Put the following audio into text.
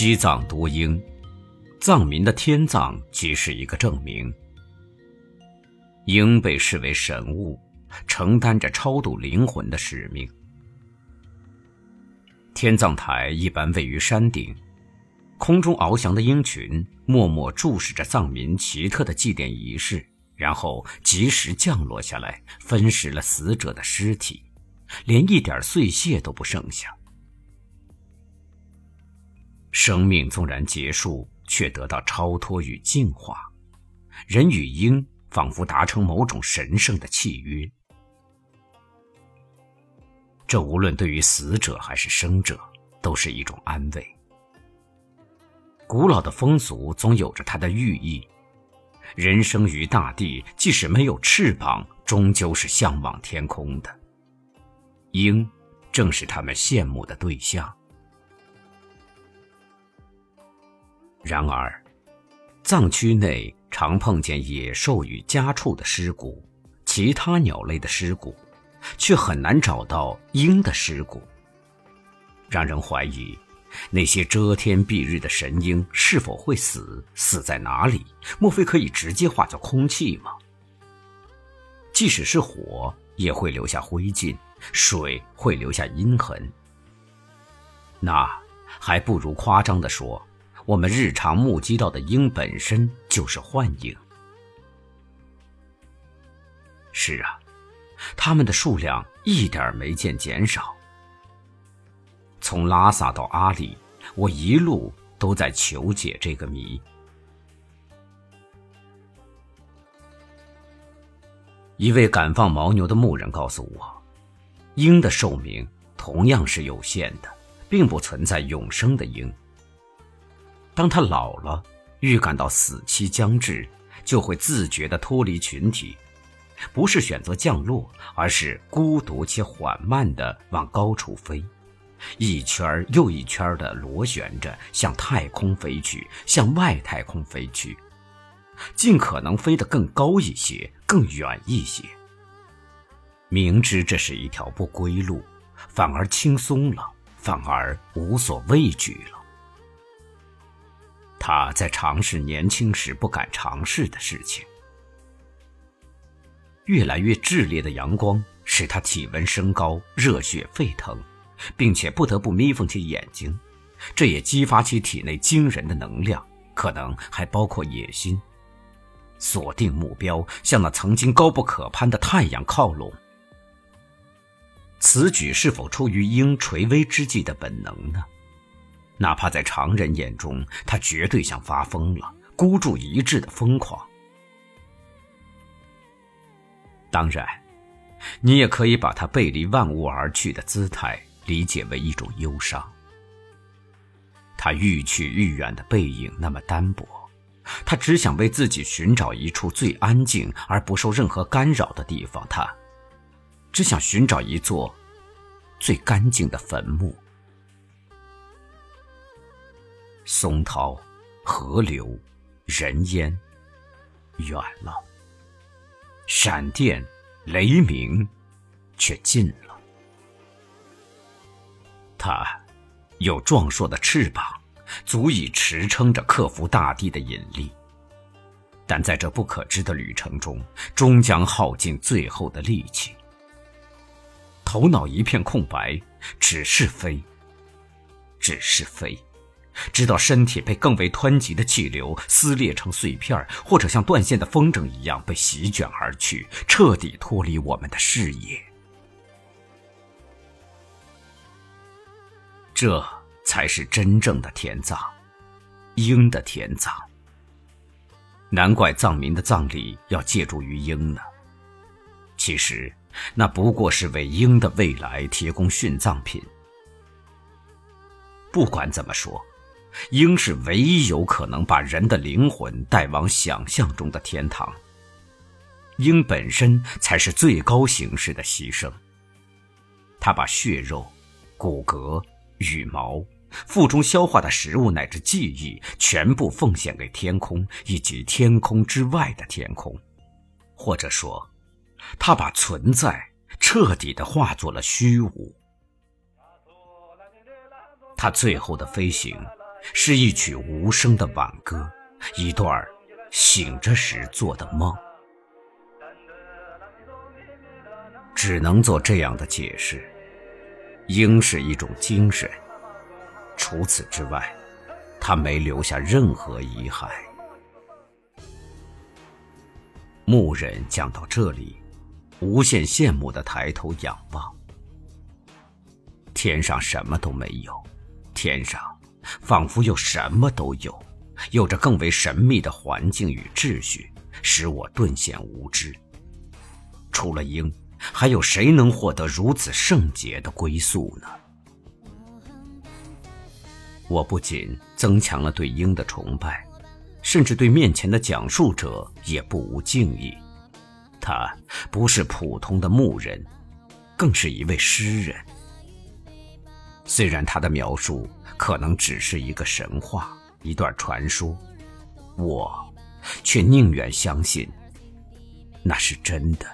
西藏多鹰，藏民的天葬即是一个证明。鹰被视为神物，承担着超度灵魂的使命。天葬台一般位于山顶，空中翱翔的鹰群默默注视着藏民奇特的祭奠仪式，然后及时降落下来，分食了死者的尸体，连一点碎屑都不剩下。生命纵然结束，却得到超脱与净化。人与鹰仿佛达成某种神圣的契约。这无论对于死者还是生者，都是一种安慰。古老的风俗总有着它的寓意。人生于大地，即使没有翅膀，终究是向往天空的。鹰，正是他们羡慕的对象。然而，藏区内常碰见野兽与家畜的尸骨，其他鸟类的尸骨，却很难找到鹰的尸骨。让人怀疑，那些遮天蔽日的神鹰是否会死？死在哪里？莫非可以直接化作空气吗？即使是火，也会留下灰烬；水会留下阴痕。那还不如夸张地说。我们日常目击到的鹰本身就是幻影。是啊，它们的数量一点没见减少。从拉萨到阿里，我一路都在求解这个谜。一位敢放牦牛的牧人告诉我，鹰的寿命同样是有限的，并不存在永生的鹰。当他老了，预感到死期将至，就会自觉地脱离群体，不是选择降落，而是孤独且缓慢地往高处飞，一圈又一圈地螺旋着向太空飞去，向外太空飞去，尽可能飞得更高一些，更远一些。明知这是一条不归路，反而轻松了，反而无所畏惧了。他在尝试年轻时不敢尝试的事情。越来越炽烈的阳光使他体温升高，热血沸腾，并且不得不眯缝起眼睛。这也激发起体内惊人的能量，可能还包括野心。锁定目标，向那曾经高不可攀的太阳靠拢。此举是否出于鹰垂危之际的本能呢？哪怕在常人眼中，他绝对像发疯了，孤注一掷的疯狂。当然，你也可以把他背离万物而去的姿态理解为一种忧伤。他愈去愈远的背影那么单薄，他只想为自己寻找一处最安静而不受任何干扰的地方。他只想寻找一座最干净的坟墓。松涛、河流、人烟，远了；闪电、雷鸣，却近了。它有壮硕的翅膀，足以驰撑着克服大地的引力，但在这不可知的旅程中，终将耗尽最后的力气。头脑一片空白，只是飞，只是飞。直到身体被更为湍急的气流撕裂成碎片，或者像断线的风筝一样被席卷而去，彻底脱离我们的视野。这才是真正的天葬，鹰的天葬。难怪藏民的葬礼要借助于鹰呢。其实，那不过是为鹰的未来提供殉葬品。不管怎么说。鹰是唯一有可能把人的灵魂带往想象中的天堂。鹰本身才是最高形式的牺牲。它把血肉、骨骼、羽毛、腹中消化的食物乃至记忆，全部奉献给天空以及天空之外的天空，或者说，它把存在彻底的化作了虚无。它最后的飞行。是一曲无声的挽歌，一段醒着时做的梦。只能做这样的解释：鹰是一种精神。除此之外，他没留下任何遗骸。牧人讲到这里，无限羡慕的抬头仰望。天上什么都没有，天上仿佛又什么都有，有着更为神秘的环境与秩序，使我顿显无知。除了鹰，还有谁能获得如此圣洁的归宿呢？我不仅增强了对鹰的崇拜，甚至对面前的讲述者也不无敬意。他不是普通的牧人，更是一位诗人。虽然他的描述可能只是一个神话、一段传说，我却宁愿相信那是真的。